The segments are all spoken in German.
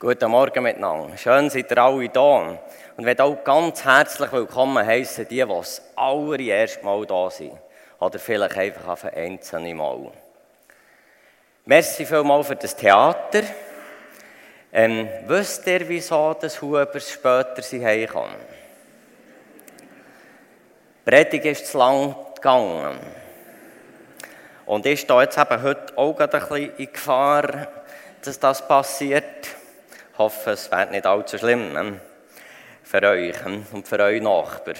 Guten Morgen miteinander. Schön seid ihr alle da. Und ich möchte auch ganz herzlich willkommen heißen, die, die das allererste Mal da sind. Oder vielleicht einfach auf ein einzelnes Mal. Merci vielmals für das Theater. Ähm, wisst ihr, wieso das Hubers später sie heimkommen? Die Predigt ist zu lang gegangen. Und ich stehe jetzt eben heute auch ein bisschen in Gefahr, dass das passiert. Hoffe, es wird nicht allzu schlimm ne? für euch und für eure Nachbarn.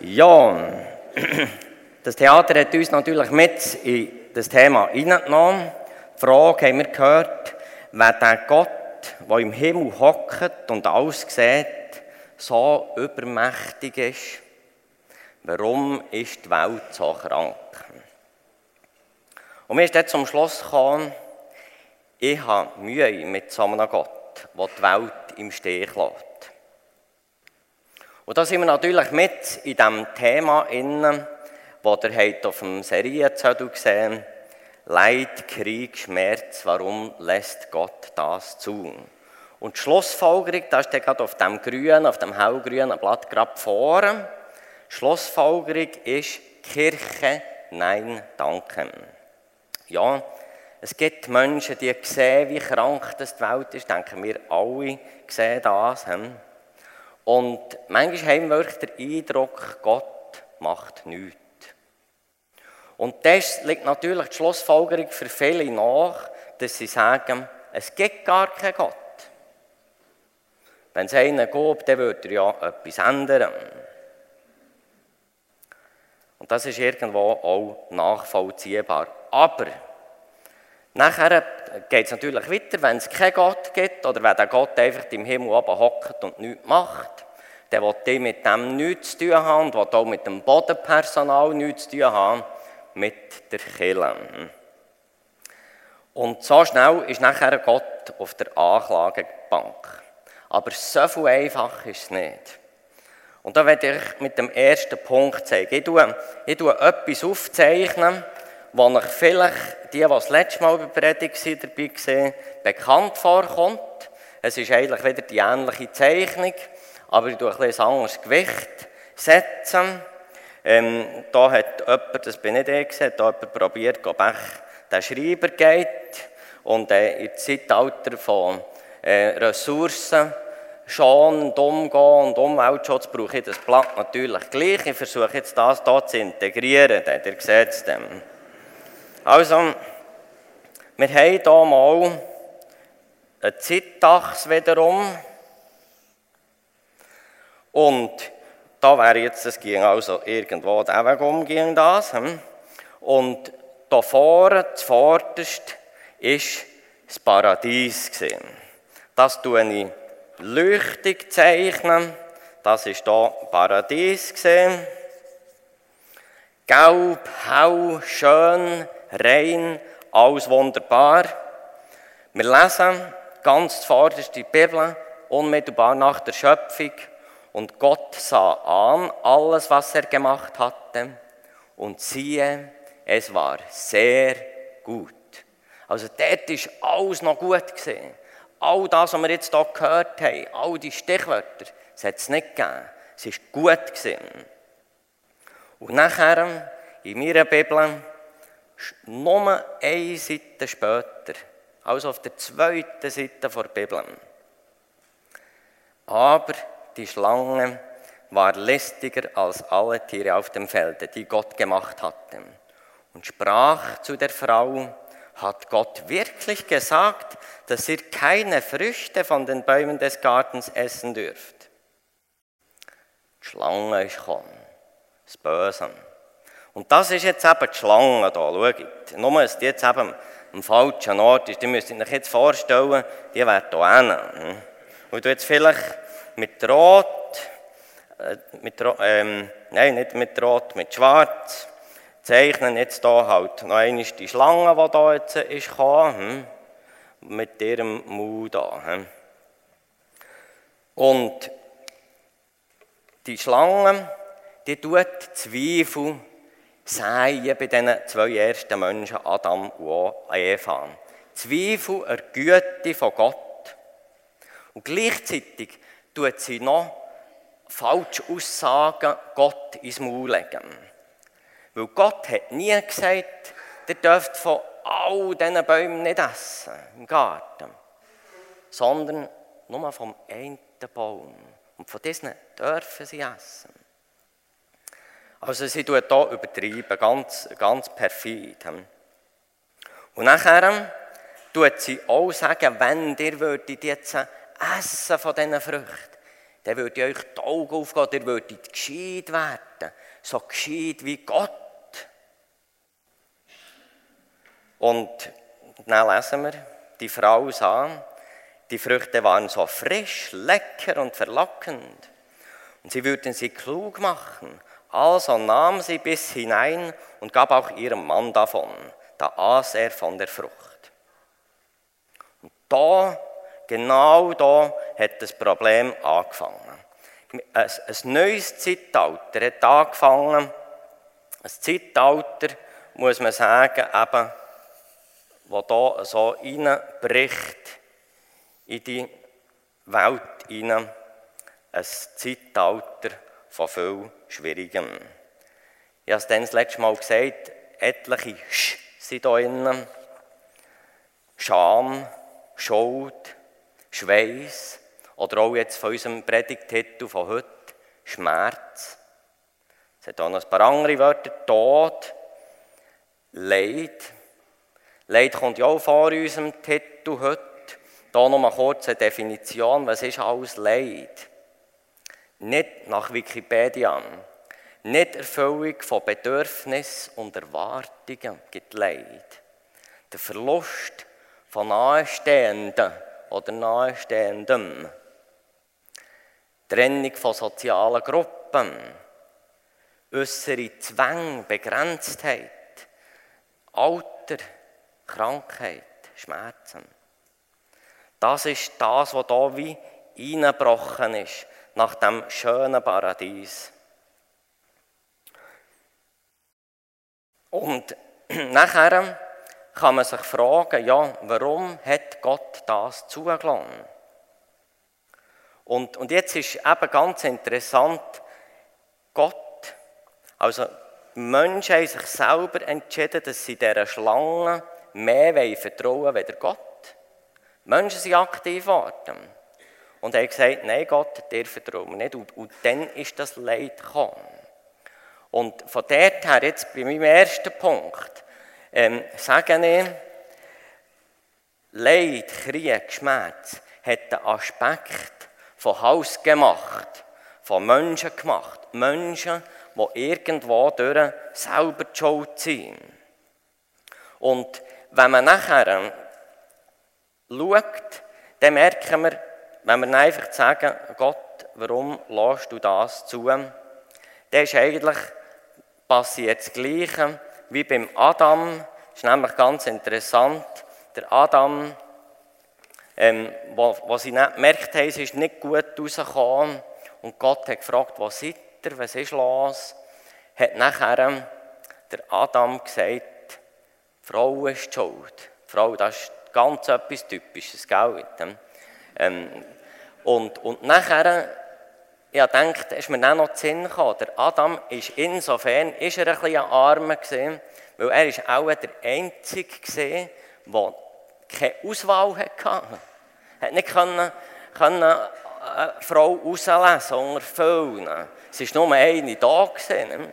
Ja, das Theater hat uns natürlich mit in das Thema hineingenommen. Die Frage haben wir gehört, wer der Gott, der im Himmel hockt und alles sieht, so übermächtig ist, warum ist die Welt so krank? Und wir sind dann zum Schluss gekommen, ich habe Mühe mit so einem Gott, der die Welt im Stich lässt. Und da sind wir natürlich mit in diesem Thema das ihr auf dem Serienzettel gesehen Leid, Krieg, Schmerz, warum lässt Gott das zu? Und die Schlussfolgerung, das ist gerade auf dem grünen, auf dem hellgrünen Blatt gerade vorne. Schlussfolgerung ist Kirche, nein, danke. Ja, es gibt Menschen, die sehen, wie krank das die Welt ist. Denken wir alle sehen das. Und manchmal haben wir den Eindruck, Gott macht nichts. Und das liegt natürlich die Schlussfolgerung für viele nach, dass sie sagen, es gibt gar keinen Gott. Wenn es einen gibt, dann würde er ja etwas ändern. Und das ist irgendwo auch nachvollziehbar. Aber Nachher geht es natürlich weiter, wenn es keinen Gott gibt oder wenn der Gott einfach im Himmel oben hockt und nichts macht, dann will die mit dem nichts zu tun haben und auch mit dem Bodenpersonal nichts zu tun haben, mit der Kirche. Und so schnell ist nachher Gott auf der Anklagebank. Aber so viel einfach ist es nicht. Und da werde ich mit dem ersten Punkt zeigen. Ich tue, ich tue etwas aufzeichnen, wo euch vielleicht die, die das letzte Mal bei Predigt dabei waren, bekannt vorkommt. Es ist eigentlich wieder die ähnliche Zeichnung, aber ich tue ein, anderes Gewicht setzen. Ähm, da hat jemand, das bin nicht ich, hat da jemand probiert, ob der Schreiber geht und äh, im Zeitalter von äh, Ressourcen schonend umgehen und Umweltschutz brauche ich das Blatt natürlich gleich. Ich versuche jetzt das hier zu integrieren, ihr seht es dem. Also, wir haben hier mal eine Zeitachse wiederum. Und da wäre jetzt, es ging also irgendwo den Weg um, ging das. Hm? Und da vorne, zuvorderst, ist das Paradies gesehen. Das tue ich leuchtig zeichnen. Das ist da Paradies gesehen. Gelb, hell, schön, rein, alles wunderbar. Wir lesen ganz zuvorderst die Bibel, unmittelbar nach der Schöpfung. Und Gott sah an alles, was er gemacht hatte. Und siehe, es war sehr gut. Also dort ist alles noch gut gesehen. All das, was wir jetzt hier gehört haben, all die Stichwörter, es hat es nicht gegeben. Es ist gut gesehen. Und nachher, in meiner Bibel, nur eine Seite später, also auf der zweiten Seite der Bibel. Aber die Schlange war listiger als alle Tiere auf dem Felde, die Gott gemacht hatte, und sprach zu der Frau, hat Gott wirklich gesagt, dass ihr keine Früchte von den Bäumen des Gartens essen dürft? Die Schlange ist gekommen, das Böse. Und das ist jetzt eben die Schlange hier, schaut. Nur, dass die jetzt eben am falschen Ort ist. Die müsst ihr euch jetzt vorstellen, die wäre hier hin. Und du jetzt vielleicht mit Rot, äh, mit, ähm, nein, nicht mit Rot, mit Schwarz, zeichnen jetzt hier halt noch einmal die Schlange, die hier jetzt ist gekommen, hm, mit ihrem Mund da. Hm. Und die Schlange, die tut Zweifel Säen bei diesen zwei ersten Menschen, Adam und Eva. Zweifel an der Güte von Gott. Und gleichzeitig tut sie noch falsche Aussagen Gott ins Maul legen. Weil Gott hat nie gesagt, ihr dürft von all diesen Bäumen nicht essen im Garten, sondern nur vom einen Baum. Und von diesen dürfen sie essen. Also sie tut hier übertreiben, ganz, ganz perfid. Und nachher tut sie auch sagen, wenn ihr würdet jetzt essen von diesen Früchten, dann würde euch die Augen aufgehen, ihr würdet gescheit werden, so gescheit wie Gott. Und dann lesen wir, die Frau sah, die Früchte waren so frisch, lecker und verlockend. Und sie würden sie klug machen. Also nahm sie bis hinein und gab auch ihrem Mann davon. Da aß er von der Frucht. Und da, genau da, hat das Problem angefangen. Ein, neues Zeitalter hat angefangen. Ein Zeitalter, muss man sagen, eben, wo da so reinbricht in die Welt hinein. Ein Zeitalter von viel Schwierigem. Ich habe es dann das letzte Mal gesagt, etliche Sch sind da drinnen. Scham, Schuld, Schweiß oder auch jetzt von unserem Predigtitel von heute, Schmerz. Es hat auch noch ein paar andere Wörter, Tod, Leid. Leid kommt ja auch vor unserem Titel heute. Hier noch mal kurz eine Definition, was ist alles Leid? Nicht nach Wikipedia. Nicht Erfüllung von Bedürfnissen und Erwartungen gibt Leid. Der Verlust von Nahestehenden oder Nahestehendem. Trennung von sozialen Gruppen. Äußere Zwänge, Begrenztheit. Alter, Krankheit, Schmerzen. Das ist das, was da wie eingebrochen ist nach dem schönen Paradies. Und nachher kann man sich fragen, ja, warum hat Gott das zugelassen? Und, und jetzt ist eben ganz interessant, Gott, also die Menschen haben sich selber entschieden, dass sie dieser Schlange mehr vertrauen wollen, als Gott. Die Menschen sind aktiv geworden. Und er hat gesagt, nein Gott, dir vertrauen wir nicht. Und, und dann ist das Leid gekommen. Und von dort her, jetzt bei meinem ersten Punkt, ähm, sage ich, Leid, Krieg, Schmerz hat den Aspekt von Haus gemacht, von Menschen gemacht. Menschen, die irgendwo durch selber die Schuld sind. Und wenn man nachher schaut, dann merken wir, wenn wir einfach sagen, Gott, warum lässt du das zu? Dann ist eigentlich passiert das Gleiche wie beim Adam. Das ist nämlich ganz interessant. Der Adam, ähm, wo, sie nicht gemerkt haben, es ist nicht gut rausgekommen. Und Gott hat gefragt, was seid ihr, was ist los? Hat nachher der Adam gesagt, die Frau ist schuld. Die Frau, das ist ganz etwas Typisches, gell? Ähm, und, und nachher, ich denke, ist mir dann noch zu Sinn gekommen, der Adam ist insofern, ist er ein bisschen armer gewesen, weil er ist auch der Einzige gesehen, der keine Auswahl hatte. Er nicht können, können eine Frau auslesen unter vielen. Es war nur eine da. Gewesen.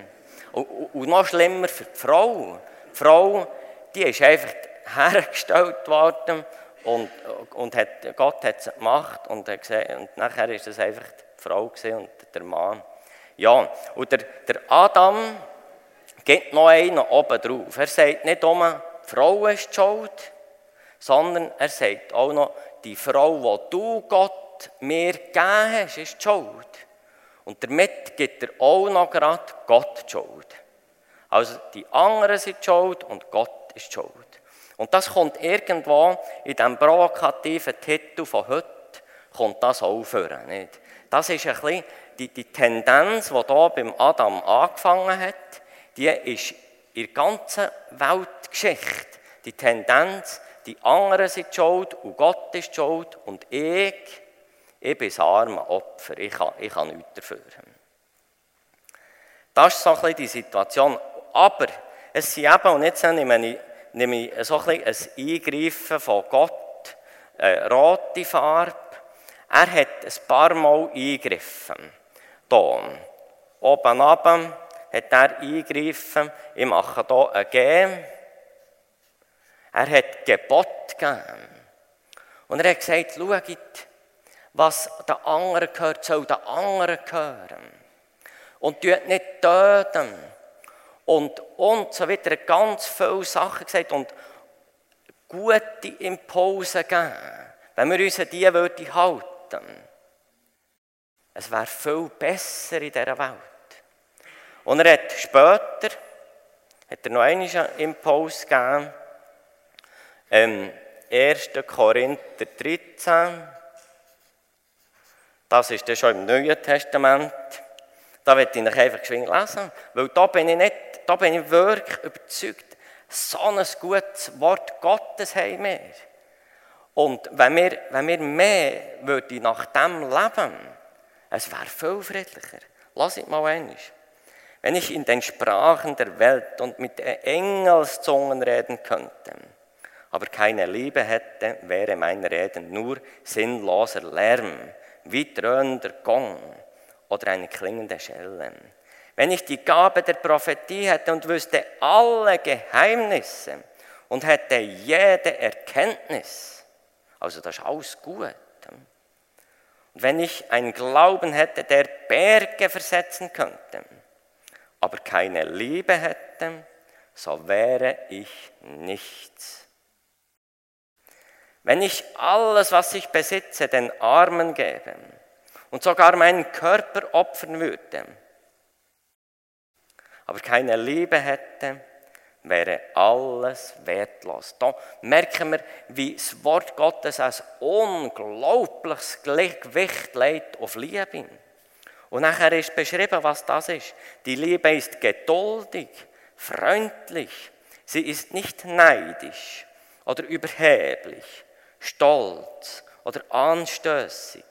Und, und noch schlimmer für die Frau. Die Frau, die ist einfach hergestellt worden und, und hat, Gott hat es gemacht und, gesehen, und nachher ist es einfach die Frau und der Mann. Ja, und der, der Adam gibt noch einen oben drauf. Er sagt nicht nur, die Frau ist die schuld, sondern er sagt auch noch, die Frau, die du Gott mir gegeben hast, ist die schuld. Und damit gibt er auch noch gerade Gott die Schuld. Also die anderen sind die schuld und Gott ist die schuld. Und das kommt irgendwo in diesem provokativen Titel von heute, kommt das aufhören. Nicht? Das ist ein bisschen die, die Tendenz, die hier beim Adam angefangen hat, die ist in der ganzen Weltgeschichte die Tendenz, die anderen sind schuld und Gott ist schuld und ich, ich bin das arme Opfer, ich kann, ich kann nichts dafür. Das ist so ein bisschen die Situation. Aber es sind eben, und jetzt nehme ich, nehme ich so ein, ein Eingreifen von Gott, eine rote Farbe. Er hat ein paar Mal eingegriffen. Hier, oben runter hat er eingegriffen. Ich mache hier ein G. Er hat Gebot gegeben. Und er hat gesagt, schaut, was der anderen gehört, soll der anderen gehören. Und tut nicht töten. Und, und so weiter. Ganz viele Sachen gesagt und gute Impulse geben. Wenn wir uns an die würden halten. Es wäre viel besser in dieser Welt. Und er hat später, hat er noch einen Impuls gegeben, ähm, 1. Korinther 13, das ist dann schon im Neuen Testament, da werde ich euch einfach geschwind lesen, weil da bin ich, nicht, da bin ich wirklich überzeugt, so ein gutes Wort Gottes haben wir. Und wenn wir, wenn wir mehr würden nach dem leben, es wäre viel friedlicher. Lass es mal einmal. Wenn ich in den Sprachen der Welt und mit Engelszungen reden könnte, aber keine Liebe hätte, wäre mein Reden nur sinnloser Lärm, wie dröhnender Gong oder eine klingende Schelle. Wenn ich die Gabe der Prophetie hätte und wüsste alle Geheimnisse und hätte jede Erkenntnis, also das ist alles gut. Und wenn ich einen Glauben hätte, der Berge versetzen könnte, aber keine Liebe hätte, so wäre ich nichts. Wenn ich alles, was ich besitze, den Armen gebe und sogar meinen Körper opfern würde, aber keine Liebe hätte, wäre alles wertlos. Da merken wir, wie das Wort Gottes ein unglaubliches Gewicht legt auf Liebe. Und nachher ist beschrieben, was das ist. Die Liebe ist geduldig, freundlich, sie ist nicht neidisch oder überheblich stolz oder anstößig.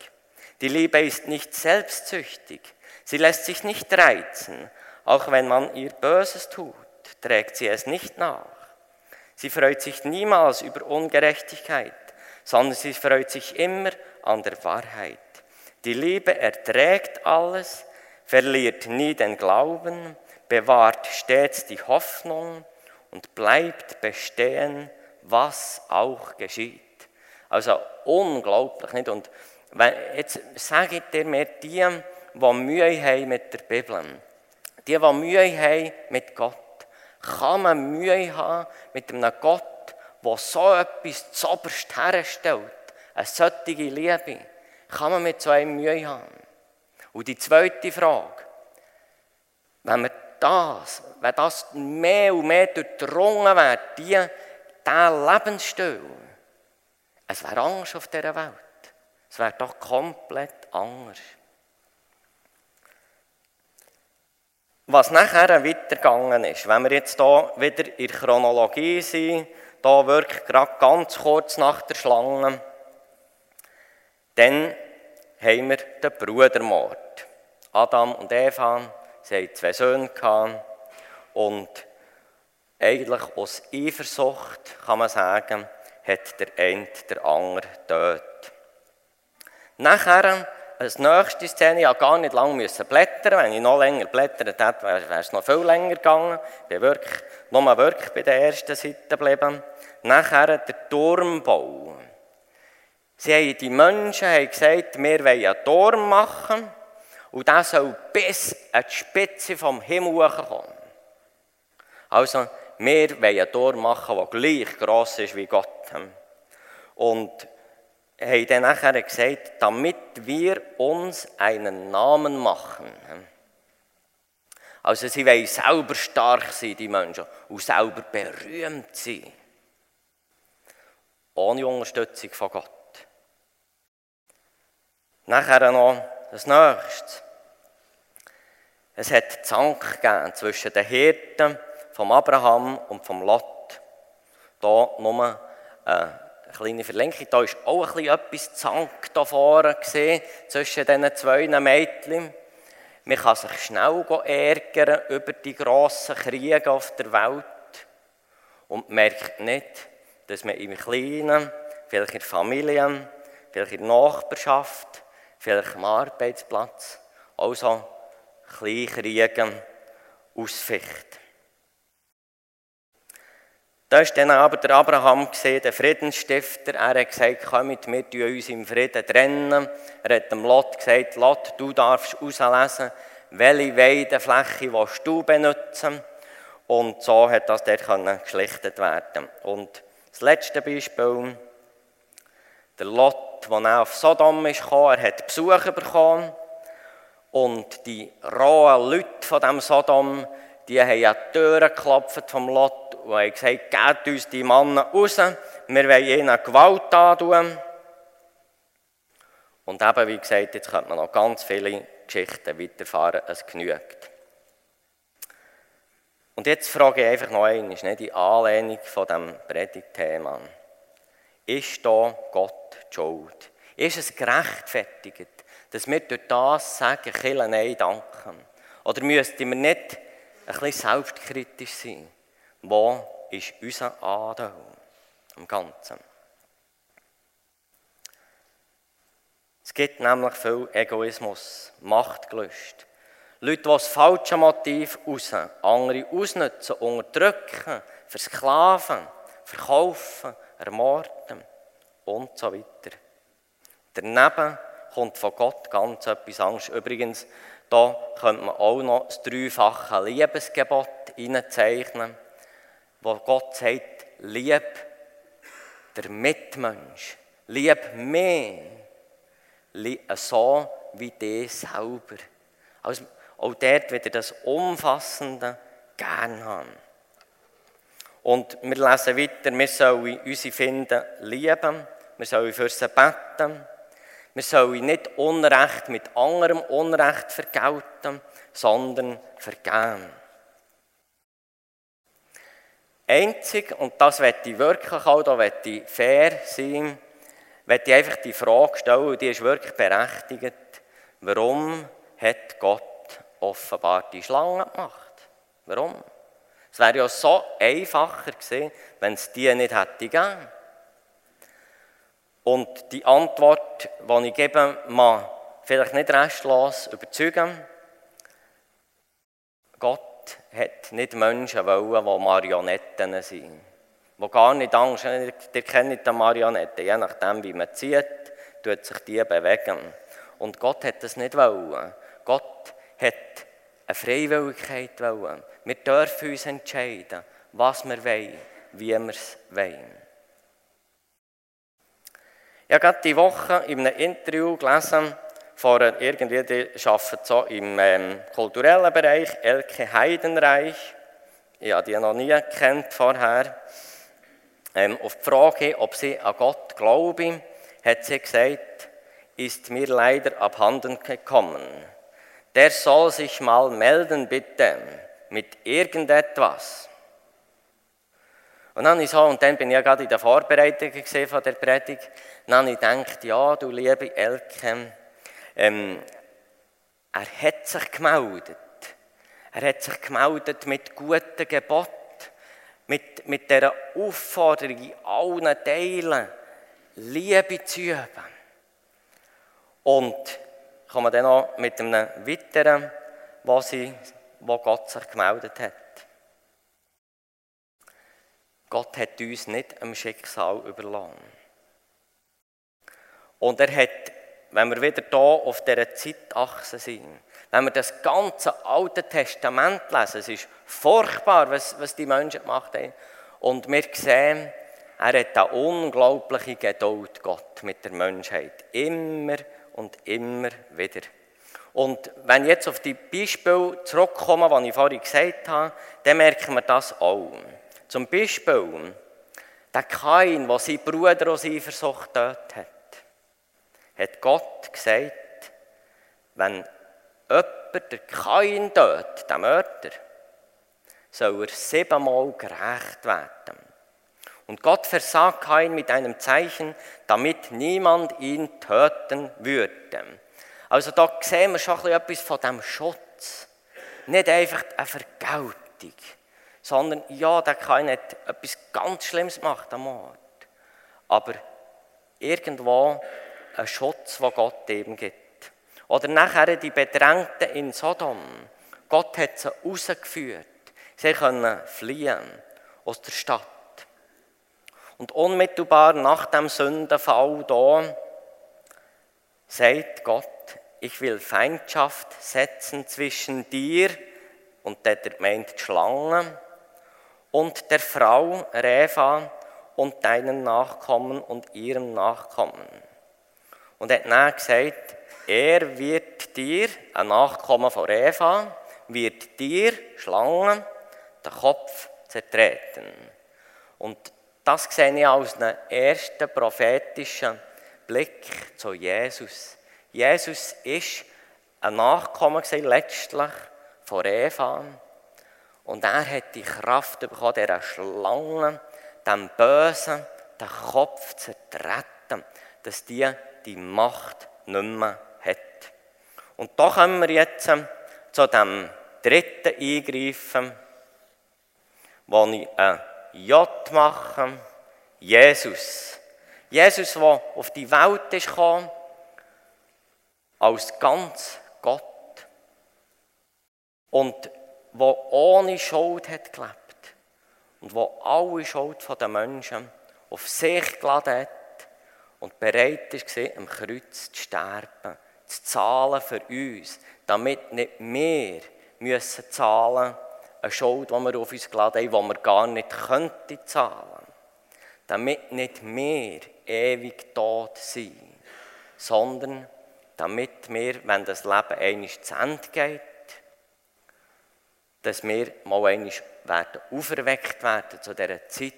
Die Liebe ist nicht selbstsüchtig. Sie lässt sich nicht reizen. Auch wenn man ihr Böses tut, trägt sie es nicht nach. Sie freut sich niemals über Ungerechtigkeit, sondern sie freut sich immer an der Wahrheit. Die Liebe erträgt alles, verliert nie den Glauben, bewahrt stets die Hoffnung und bleibt bestehen, was auch geschieht. Also unglaublich, nicht? Und jetzt sage ich dir mir, die, die Mühe haben mit der Bibel, die, die Mühe haben mit Gott, kann man Mühe haben mit einem Gott, der so etwas zoberst herstellt, eine solche Liebe, kann man mit so einem Mühe haben. Und die zweite Frage, wenn wir das, wenn das mehr und mehr durchdrungen wird, die, dieser Lebensstil, es wäre Angst auf dieser Welt. Es wäre doch komplett anders. Was nachher weitergegangen ist, wenn wir jetzt hier wieder in Chronologie sind, da wirklich gerade ganz kurz nach der Schlange, dann haben wir den Brudermord. Adam und Eva, sie hatten zwei Söhne und eigentlich aus Eifersucht, kann man sagen, hat der eine der andere getötet. Nachher, als nächste Szene, ich gar nicht lange müssen blättern. Wenn ich noch länger blättert hätte, wäre es noch viel länger gegangen. Ich bin wirklich, nur wirklich bei der ersten Seite geblieben. Nachher der Turmbau. Sie haben, die Menschen haben gesagt, wir wollen einen Turm machen und der soll bis an die Spitze vom Himmel kommen. Also, wir wollen einen Turm machen, der gleich gross ist wie Gott. Und haben dann nachher gesagt, damit wir uns einen Namen machen. Also sie wollen selber stark sein, die Menschen, und selber berühmt sein. Ohne Unterstützung von Gott. Nachher noch das Nächste. Es hat Zank gegeben zwischen den Hirten vom Abraham und vom Lot. Da nur eine kleine Verlinkung. Da ist auch ein bisschen etwas Zank da vorne gesehen, zwischen diesen zwei Mädchen. Man kann sich schnell ärgern über die grossen Kriege auf der Welt und merkt nicht, dass man im Kleinen, vielleicht in der Familie, vielleicht in der Nachbarschaft, vielleicht am Arbeitsplatz, also Kleinkriege ausficht. Da ist dann aber der Abraham gesehen, der Friedensstifter. Er hat gesagt, kommt, wir tun uns im Frieden trennen. Er hat dem Lot gesagt, Lot, du darfst auslesen, welche Weidefläche willst du benutzen. Und so hat das dort geschlichtet werden. Und das letzte Beispiel, der Lot, der auf Sodom ist gekommen, er hat Besuch bekommen. Und die rohen Leute von dem Sodom, die haben an die Türen geklopft vom Lot und haben gesagt, gebt uns die Männer raus, wir wollen ihnen Gewalt antun. Und eben, wie gesagt, jetzt könnte man noch ganz viele Geschichten weiterfahren, es genügt. Und jetzt frage ich einfach noch einmal, nicht die Anlehnung von dem Predigtthema. Ist da Gott Schuld? Ist es gerechtfertigt, dass wir durch das sagen, Kille, nein, danke? Oder müssten wir nicht ein bisschen selbstkritisch sein? Wo ist unser Anteil am Ganzen? Es gibt nämlich viel Egoismus, Machtgelüste. Leute, die das falsche Motiv raus, andere ausnutzen, unterdrücken, versklaven, verkaufen, ermorden und so weiter. Daneben kommt von Gott ganz etwas Angst. Übrigens, da könnte man auch noch das dreifache Liebesgebot hineinzeichnen, wo Gott sagt, lieb der Mitmensch, lieb mehr, so wie dich selber. Also, auch dort wieder das Umfassende gern haben. Und wir lesen weiter, wir sollen unsere Finden lieben, wir sollen für sie beten, wir sollen nicht Unrecht mit anderem Unrecht vergelten, sondern vergeben. Einzig, und das wird ich wirklich auch, da wird ich fair sein, wird ich einfach die Frage stellen, und die ist wirklich berechtigt, warum hat Gott offenbar die Schlange gemacht. Warum? Es wäre ja so einfacher gewesen, wenn es die nicht hätte gegeben. Und die Antwort, die ich gebe, mag vielleicht nicht restlos überzeugen. Gott hat nicht Menschen wollen, die Marionetten sind. Die gar nicht Angst haben. Ihr kennt die Marionetten. Je nachdem, wie man zieht, tut sich die bewegen. Und Gott hat das nicht wollen. Gott hat eine Freiwilligkeit wollen. Wir dürfen uns entscheiden, was wir wollen, wie wir es wollen. Ich habe gerade diese Woche in einem Interview gelesen, von irgendwie, die arbeitet so im ähm, kulturellen Bereich, Elke Heidenreich. Ich habe die noch nie kennt vorher. Ähm, auf die Frage, ob sie an Gott glaube, hat sie gesagt, ist mir leider abhanden gekommen der soll sich mal melden, bitte, mit irgendetwas. Und dann, so, und dann bin ich ja gerade in der Vorbereitung von der Predigt. Dann habe ich gedacht, ja, du liebe Elke, ähm, er hat sich gemeldet. Er hat sich gemeldet mit guten Geboten, mit, mit dieser Aufforderung in allen Teilen, Liebe zu üben. Und kommen dann noch mit einem weiteren, wo, sie, wo Gott sich gemeldet hat. Gott hat uns nicht am Schicksal überlassen. Und er hat, wenn wir wieder hier auf dieser Zeitachse sind, wenn wir das ganze Alte Testament lesen, es ist furchtbar, was, was die Menschen gemacht haben. Und wir sehen, er hat eine unglaubliche Geduld, Gott, mit der Menschheit. Immer und immer wieder. Und wenn ich jetzt auf die Beispiele zurückkomme, die ich vorhin gesagt habe, dann merken wir das auch. Zum Beispiel, der Kain, der seinen Bruder aus Eifersucht getötet hat, hat Gott gesagt, wenn jemand der Kain tötet, der Mörder, soll er siebenmal gerecht werden. Und Gott versah Kain mit einem Zeichen, damit niemand ihn töten würde. Also da sehen wir schon etwas von dem Schutz. Nicht einfach eine Vergeltung, sondern ja, der Kain hat etwas ganz Schlimmes gemacht am Ort. Aber irgendwo ein Schutz, den Gott ihm gibt. Oder nachher die Bedrängten in Sodom. Gott hat sie rausgeführt. Sie können fliehen aus der Stadt. Und unmittelbar nach dem Sündenfall da sagt Gott, ich will Feindschaft setzen zwischen dir, und der meint die Schlange, und der Frau Reva und deinen Nachkommen und ihrem Nachkommen. Und er hat dann gesagt, er wird dir, ein Nachkommen von Eva, wird dir, Schlange, den Kopf zertreten. Und das sehe ich als einen ersten prophetischen Blick zu Jesus. Jesus ist ein Nachkommen letztlich von Eva. Und er hat die Kraft bekommen, dieser Schlange, dem Bösen, den Kopf zu zertreten, dass die die Macht nicht mehr hat. Und da kommen wir jetzt zu dem dritten Eingreifen, wo ich ein J mache. Jesus. Jesus, der auf die Welt gekommen, als ganz Gott. Und wo ohne Schuld hat gelebt. Und wo alle Schuld der Menschen auf sich geladen hat und bereit war, am Kreuz zu sterben, zu zahlen für uns, damit nicht wir müssen zahlen eine Schuld, die wir auf uns geladen haben, die wir gar nicht könnten zahlen. Damit nicht wir ewig tot sind, sondern damit wir, wenn das Leben einmal zu Ende geht, dass wir mal einmal werden auferweckt werden zu dieser Zeit,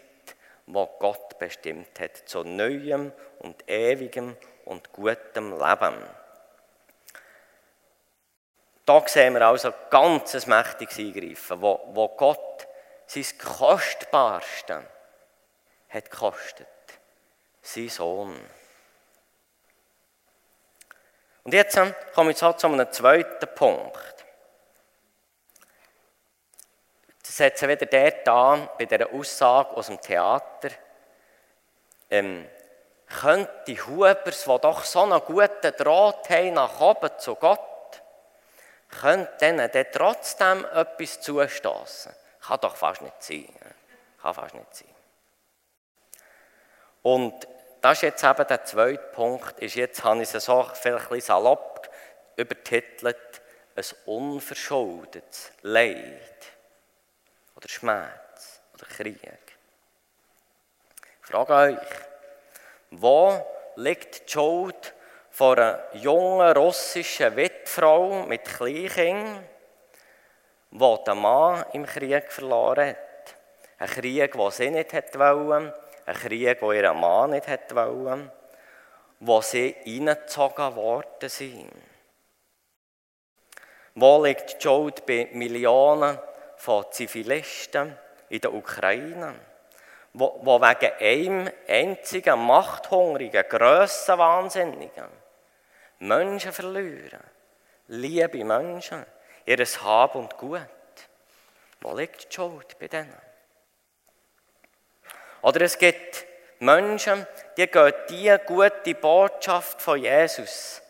wo Gott bestimmt hat, zu neuem und ewigem und gutem Leben. Da sehen wir also ganz ein mächtiges Eingreifen, wo, wo Gott sein Kostbarste hat gekostet. Sein Sohn. Und jetzt komme ich zu einem zweiten Punkt. Das setzen wieder dort an, bei dieser Aussage aus dem Theater. Ähm, könnte Hubers, die doch so einen guten Draht haben nach oben zu Gott, könnte denen dann trotzdem etwas zustoßen. Kann doch fast nicht sein. Kann fast nicht sein. Und das ist jetzt eben der zweite Punkt, ist jetzt habe ich es so vielleicht ein salopp übertitelt, ein unverschuldetes Leid oder Schmerz oder Krieg. Ich frage euch, wo liegt die Schuld von einer jungen russischen Witfrau mit Kleinkindern, die den Mann im Krieg verloren hat. Ein Krieg, den sie nicht wollte, ein Krieg, den ihr Mann nicht wollte, wo sie reingezogen worden sind. Wo liegt die Schuld bei Millionen von Zivilisten in der Ukraine? wo wegen einem einzigen machthungrigen, Grössenwahnsinnigen Menschen verlieren. Liebe Menschen, ihr Hab und Gut. Wo liegt die Schuld bei denen? Oder es gibt Menschen, die gehen diese gute Botschaft von Jesus.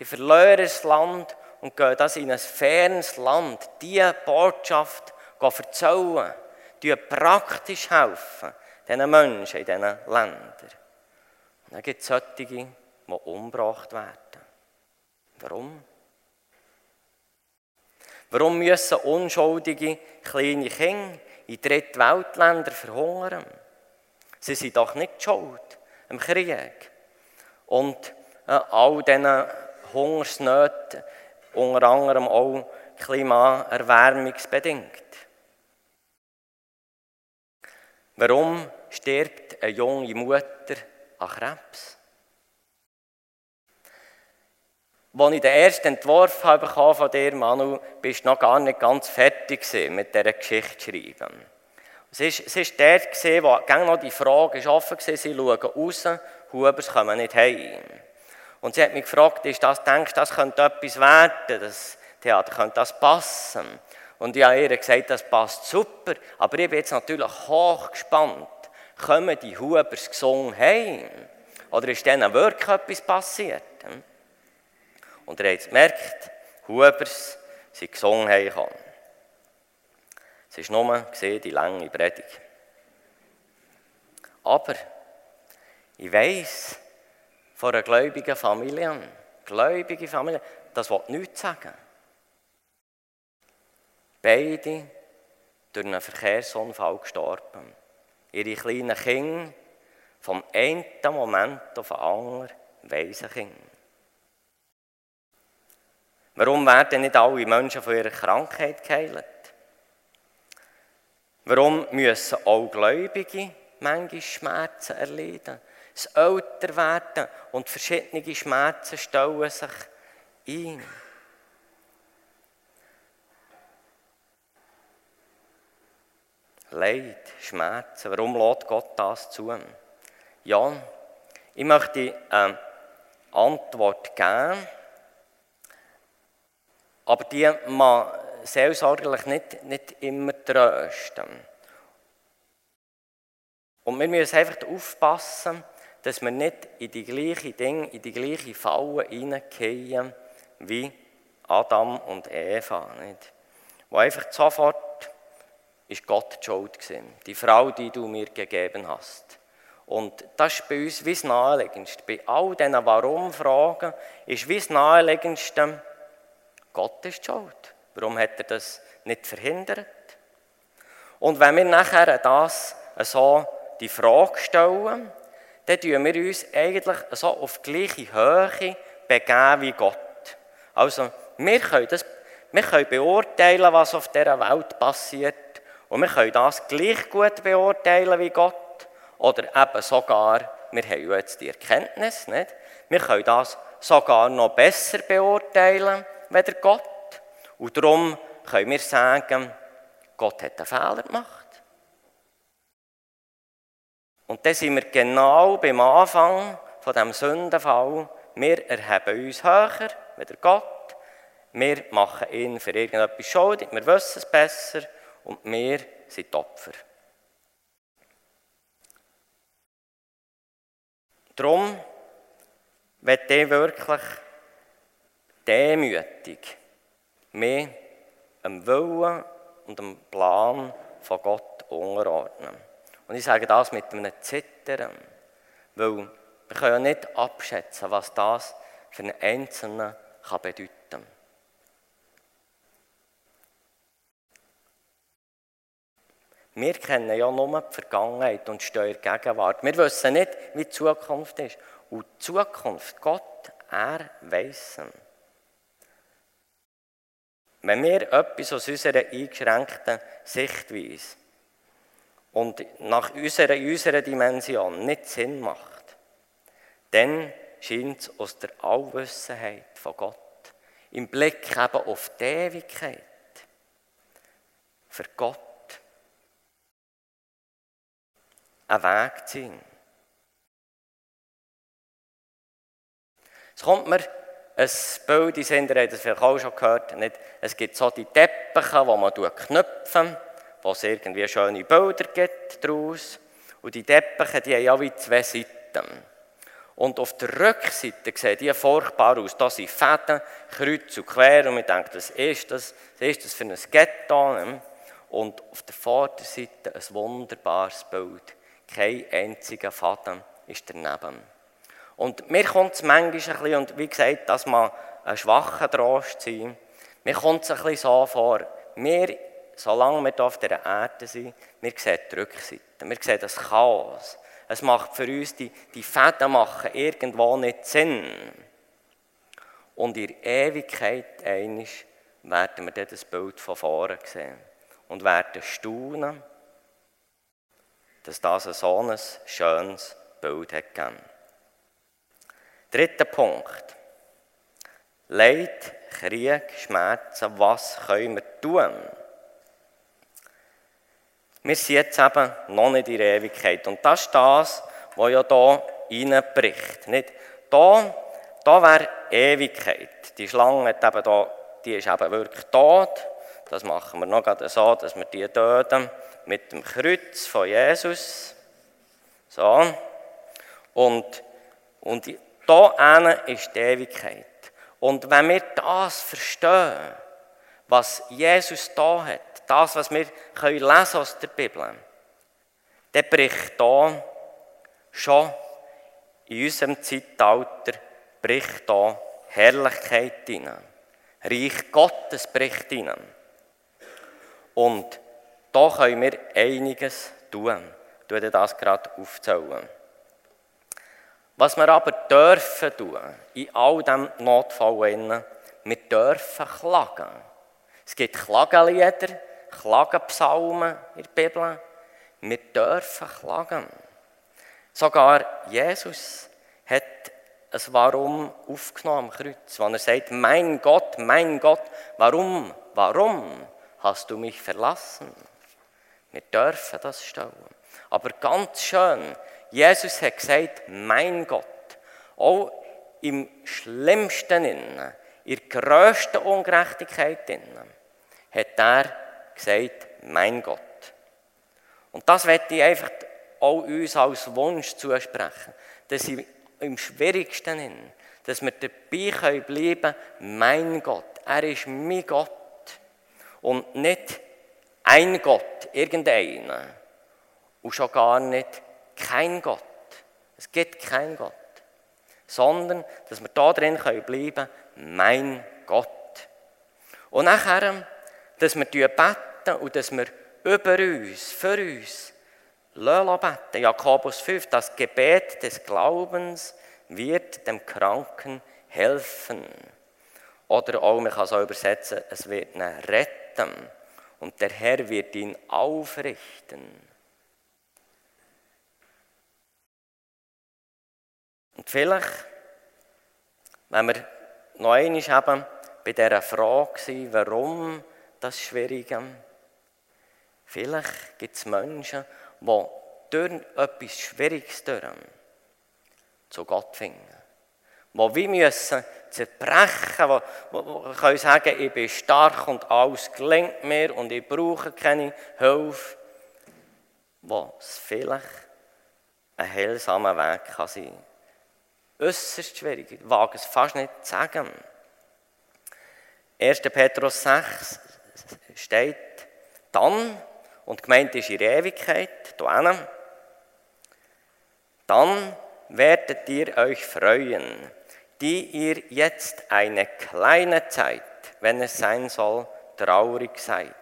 Die verlieren das Land und gehen das in ein fernes Land. Diese Botschaft erzählen die praktisch helfen, diesen Menschen in diesen Ländern. Und dann gibt es solche, die umgebracht werden. Warum? Warum müssen unschuldige kleine Kinder in Drittweltländern verhungern? Sie sind doch nicht schuld im Krieg. Und äh, all diesen Hungersnöten, unter anderem auch klimaerwärmungsbedingt. Warum stirbt eine junge Mutter an Krebs? Als ich den ersten Entwurf habe von dir, Manu, bist du noch gar nicht ganz fertig mit dieser Geschichte schreiben. Es ist, es ist dort, wo noch die Frage ist offen war, sie schauen raus, Hubers kommen nicht heim. Und sie hat mich gefragt, ist das, denkst du, das könnte etwas werden, das Theater, könnte das passen? Und ich habe ihr gesagt, das passt super, aber ich bin jetzt natürlich hoch gespannt. Kommen die Hubers gesungen heim? Oder ist denen wirklich etwas passiert? Und ihr habt gemerkt, Hubers sind gesungen heimgekommen. Es war nur die lange Predigt. Aber ich weiß von einer gläubigen Familie, gläubige Familie, das will nichts sagen. Beide durch einen Verkehrsunfall gestorben. Ihre kleinen Kinder vom einen Moment auf den anderen Waisenkinder. Warum werden nicht alle Menschen von ihrer Krankheit geheilt? Warum müssen auch Gläubige manchmal Schmerzen erleiden? Das Älterwerden und verschiedene Schmerzen stellen sich ein. Leid, Schmerzen, warum lädt Gott das zu? Ja, ich möchte eine Antwort geben, aber die man seelsorgerlich nicht, nicht immer trösten. Und wir müssen einfach aufpassen, dass wir nicht in die gleiche Dinge, in die gleiche Falle hineingehen wie Adam und Eva. Nicht? Wo einfach sofort ist Gott die Schuld gewesen. Die Frau, die du mir gegeben hast. Und das ist bei uns wie das Naheliegendste. Bei all diesen Warum-Fragen ist wie das Naheliegendste, Gott ist die Schuld. Warum hat er das nicht verhindert? Und wenn wir nachher das so die Frage stellen, dann tun wir uns eigentlich so auf die gleiche Höhe begeben wie Gott. Also, wir können, das, wir können beurteilen, was auf dieser Welt passiert. Und wir können das gleich gut beurteilen wie Gott. Oder eben sogar, wir haben jetzt die Erkenntnis, nicht? wir können das sogar noch besser beurteilen, wie Gott. Und darum können wir sagen, Gott hat einen Fehler gemacht. Und dann sind wir genau beim Anfang von dem Sündenfall. Wir erheben uns höher wie Gott. Wir machen ihn für irgendetwas schuldig. Wir wissen es besser. Und wir sind Opfer. Darum wird ich wirklich demütig mehr dem Willen und dem Plan von Gott unterordnen. Und ich sage das mit einem Zittern, weil wir können ja nicht abschätzen, was das für einen Einzelnen kann bedeuten. Wir kennen ja nur die Vergangenheit und stehen in Gegenwart. Wir wissen nicht, wie die Zukunft ist. Und die Zukunft, Gott, er es. Wenn wir etwas aus unserer eingeschränkten Sichtweise und nach unserer, unserer Dimension nicht Sinn macht, dann scheint es aus der Allwissenheit von Gott, im Blick eben auf die Ewigkeit, für Gott ein Weg zu sein. Es kommt mir ein Bild in Sinn, ihr habt das vielleicht auch schon gehört, nicht? es gibt so die Teppiche, die man knüpfen wo es irgendwie schöne Bilder gibt daraus. Und die Teppiche, die haben ja wie zwei Seiten. Und auf der Rückseite sehen die furchtbar aus. Da sind Fäden, kreuz und quer. Und man denkt, was ist das? Was ist das für ein Ghetto? Und auf der Vorderseite ein wunderbares Bild. Kein einziger Faden ist daneben. Und mir kommt es manchmal ein bisschen, und wie gesagt, dass man ein schwacher Trost sein, mir kommt es ein bisschen so vor, wir, solange wir hier auf dieser Erde sind, wir sehen die Rückseite, wir sehen das Chaos. Es macht für uns, die, die Fäden machen irgendwo nicht Sinn. Und in der Ewigkeit einig werden wir dann das Bild von vorne sehen und werden staunen, dass das so ein schönes Bild hat gegeben. Dritter Punkt. Leid, Krieg, Schmerzen, was können wir tun? Wir sind jetzt eben noch nicht in der Ewigkeit. Und das ist das, was ja hier reinbricht. Nicht? Da, da wäre Ewigkeit. Die Schlange hat eben da, die ist eben wirklich tot. Das machen wir noch gerade so, dass wir die töten mit dem Kreuz von Jesus. So. Und, und hier ist die Ewigkeit. Und wenn wir das verstehen, was Jesus da hat, das, was wir können lesen aus der Bibel, dann bricht da schon in unserem Zeitalter bricht da Herrlichkeit hinein. Reich Gottes bricht hinein. Und da können wir einiges tun. Ich werde das gerade aufzählen. Was wir aber dürfen tun, in all diesem Notfall, wir dürfen klagen. Es gibt Klagenlieder, Klagenpsalmen in der Bibel. Wir dürfen klagen. Sogar Jesus hat ein Warum aufgenommen am Kreuz, wenn er sagt, mein Gott, mein Gott, warum, warum hast du mich verlassen? Wir dürfen das stellen. Aber ganz schön, Jesus hat gesagt, mein Gott, auch im schlimmsten in der grössten Ungerechtigkeit hat er gesagt, mein Gott. Und das werde ich einfach auch uns als Wunsch zusprechen, dass ich im schwierigsten Innen, dass wir dabei bleiben können, mein Gott, er ist mein Gott und nicht ein Gott, irgendeiner. Und schon gar nicht kein Gott. Es gibt keinen Gott. Sondern, dass wir da drin bleiben können, mein Gott. Und nachher, dass wir beten und dass wir über uns, für uns, beten. Jakobus 5, das Gebet des Glaubens wird dem Kranken helfen. Oder auch, man kann es auch übersetzen, es wird ihn retten und der Herr wird ihn aufrichten. Und vielleicht, wenn wir noch einmal haben, bei dieser Frage warum das Schwierige, vielleicht gibt es Menschen, die durch etwas Schwieriges durch zu Gott finden. Die wie müssen zerbrechen, die können sagen, ich bin stark und alles gelingt mir und ich brauche keine Hilfe, wo es vielleicht ein heilsamer Weg kann sein kann. Äußerst schwierig, ich wage es fast nicht zu sagen. 1. Petrus 6 steht dann, und gemeint ist ihre Ewigkeit, da dann werdet ihr euch freuen, die ihr jetzt eine kleine Zeit, wenn es sein soll, traurig seid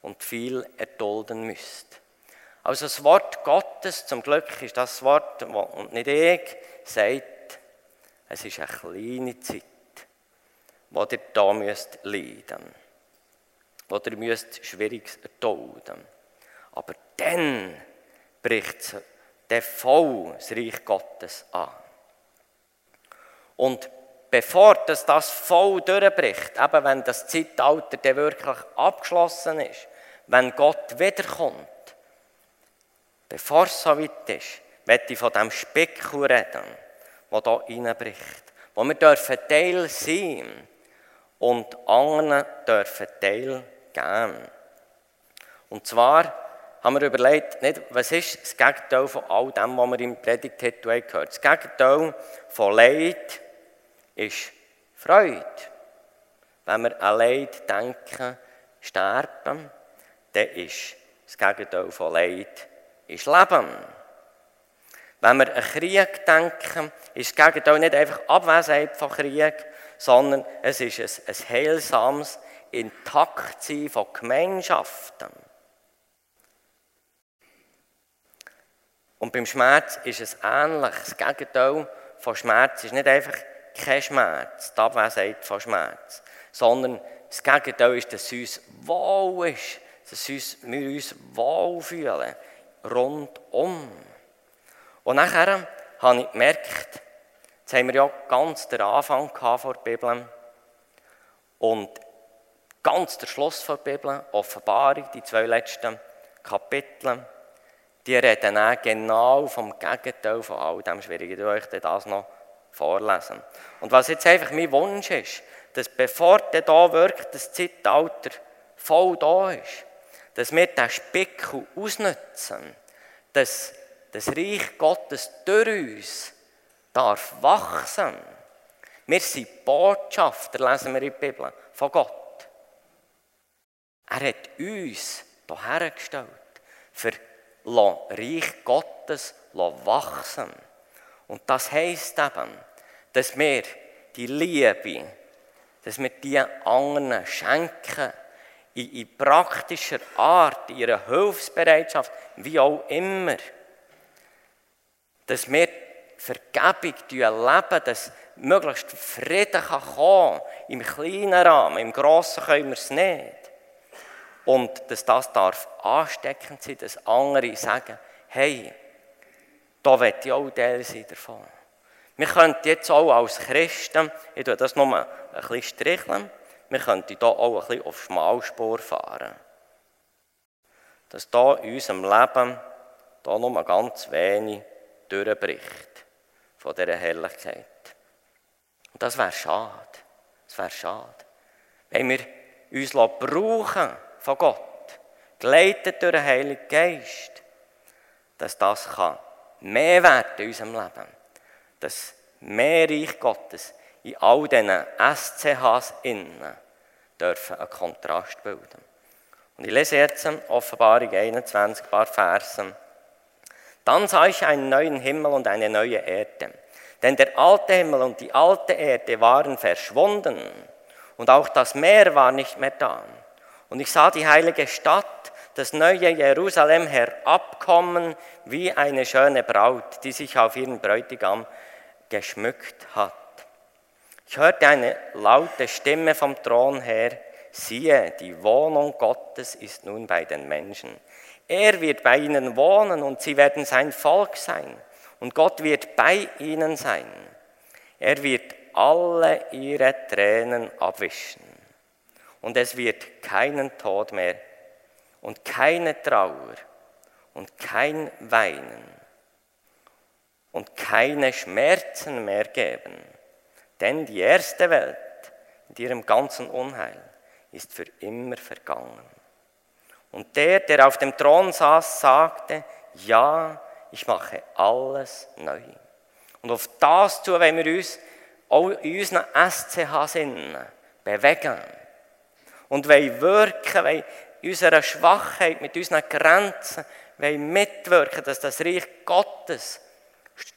und viel erdulden müsst. Also das Wort Gottes, zum Glück ist das Wort, und nicht ich, sagt, es ist eine kleine Zeit, wo ihr da müsst leiden, wo ihr müsst Schwieriges erdulden. Aber dann bricht der voll das Reich Gottes an. Und bevor das, das voll durchbricht, eben wenn das Zeitalter dann wirklich abgeschlossen ist, wenn Gott wiederkommt, bevor es so weit ist, möchte ich von dem Speckkuh reden, der hier reinbricht. Wo wir dürfen Teil sein und anderen dürfen Teil geben. Und zwar haben wir überlegt, nicht, was ist das Gegenteil von all dem, was wir im Predigtitel gehört Das Gegenteil von Leid ist Freude. Wenn wir an Leid denken, sterben, dann ist das Gegenteil von Leid ist Leben. Wenn wir an Krieg denken, ist das Gegenteil nicht einfach Abwesenheit von Krieg, sondern es ist ein, ein heilsames Intaktsein von Gemeinschaften. Und beim Schmerz ist es ähnlich. Das Gegenteil von Schmerz ist nicht einfach kein Schmerz, die Abwesenheit von Schmerz, sondern das Gegenteil ist, dass es uns wohl ist, dass wir uns wohl fühlen, rundum. Und nachher habe ich gemerkt, jetzt haben wir ja ganz den Anfang vor der Bibel und ganz der Schluss der Bibel, Offenbarung, die zwei letzten Kapitel, die reden auch genau vom Gegenteil von all dem Schwierigen. Ich euch das noch vorlesen. Und was jetzt einfach mein Wunsch ist, dass bevor der da wirkt, das Zeitalter voll da ist, dass wir den Spickel ausnutzen, dass das Reich Gottes durch uns darf wachsen. Wir sind Botschafter, lesen wir in der Bibel, von Gott. Er hat uns hierher gestellt, für Reich Gottes wachsen. Und das heisst eben, dass wir die Liebe, dass wir die anderen schenken, in, in praktischer Art, in ihrer Hilfsbereitschaft, wie auch immer. Dass wir Vergebung leben, dass möglichst Frieden kann kommen im kleinen Rahmen, im grossen können wir es nicht. Und dass das darf ansteckend sein, dass andere sagen, hey, da will ich auch Teil sein davon. Wir könnten jetzt auch als Christen, ich tue das nur ein bisschen stricheln, wir könnten hier auch ein bisschen auf Schmalspur fahren. Dass da in unserem Leben da nur ganz wenig durchbricht von dieser Herrlichkeit. Und das wäre schade. Das wäre schade. Wenn wir uns brauchen von Gott, geleitet durch den Heiligen Geist, dass das kann mehr werden in unserem Leben. Dass mehr Reich Gottes in all diesen SCHs innen dürfen einen Kontrast bilden. Und ich lese jetzt Offenbarung 21, ein paar Versen. Dann sah ich einen neuen Himmel und eine neue Erde. Denn der alte Himmel und die alte Erde waren verschwunden und auch das Meer war nicht mehr da. Und ich sah die heilige Stadt, das neue Jerusalem herabkommen wie eine schöne Braut, die sich auf ihren Bräutigam geschmückt hat. Ich hörte eine laute Stimme vom Thron her, siehe, die Wohnung Gottes ist nun bei den Menschen. Er wird bei ihnen wohnen und sie werden sein Volk sein. Und Gott wird bei ihnen sein. Er wird alle ihre Tränen abwischen. Und es wird keinen Tod mehr und keine Trauer und kein Weinen und keine Schmerzen mehr geben denn die erste Welt mit ihrem ganzen Unheil ist für immer vergangen. Und der, der auf dem Thron saß, sagte, ja, ich mache alles neu. Und auf das zu, wenn wir uns auch in unseren SCH-Sinnen bewegen und wollen wirken, wollen in unserer Schwachheit, mit unseren Grenzen, wollen mitwirken, dass das Reich Gottes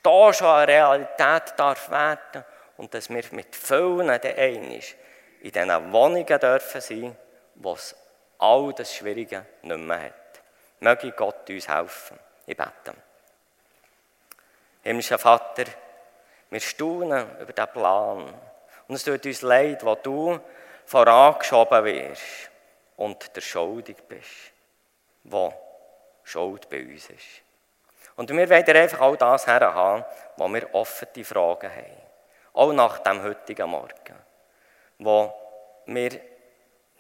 da schon eine Realität darf werden und dass wir mit vielen der einig in diesen Wohnungen dürfen sein, wo es all das Schwierige nicht mehr hat. Möge Gott uns helfen. Ich bete. Himmlischer Vater, wir staunen über diesen Plan. Und es tut uns leid, wo du vorangeschoben wirst und der schuldig bist, wo Schuld bei uns ist. Und wir wollen einfach all das haben, wo wir offene Fragen haben. Auch nach dem heutigen Morgen, wo wir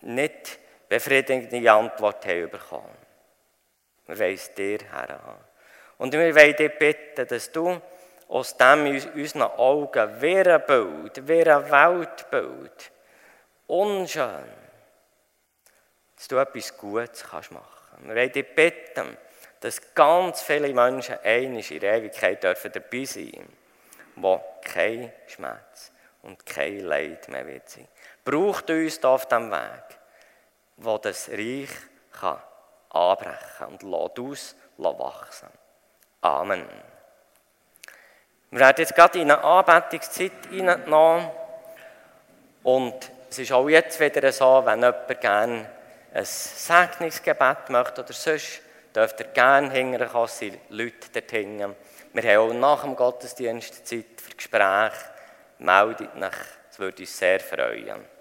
nicht befriedigende Antwort haben bekommen. Wir wollen es dir herhaben. Und wir wollen dich bitten, dass du aus dem unseren Augen wie ein Bild, wie ein Weltbild, unschön, dass du etwas Gutes kannst machen kannst. Wir wollen dich bitten, dass ganz viele Menschen einig in Ewigkeit dabei sein dürfen wo kein Schmerz und kein Leid mehr wird sein. Braucht uns da auf dem Weg, wo das Reich kann anbrechen und lässt uns wachsen. Amen. Wir werden jetzt gerade in eine Anbetungszeit hineingenommen und es ist auch jetzt wieder so, wenn jemand gerne ein Segnungsgebet möchte oder sonst, dürft ihr gerne hinterher sind Leute dort hinten. Wir haben auch nach dem Gottesdienst Zeit für Gespräche. Meldet euch, es würde uns sehr freuen.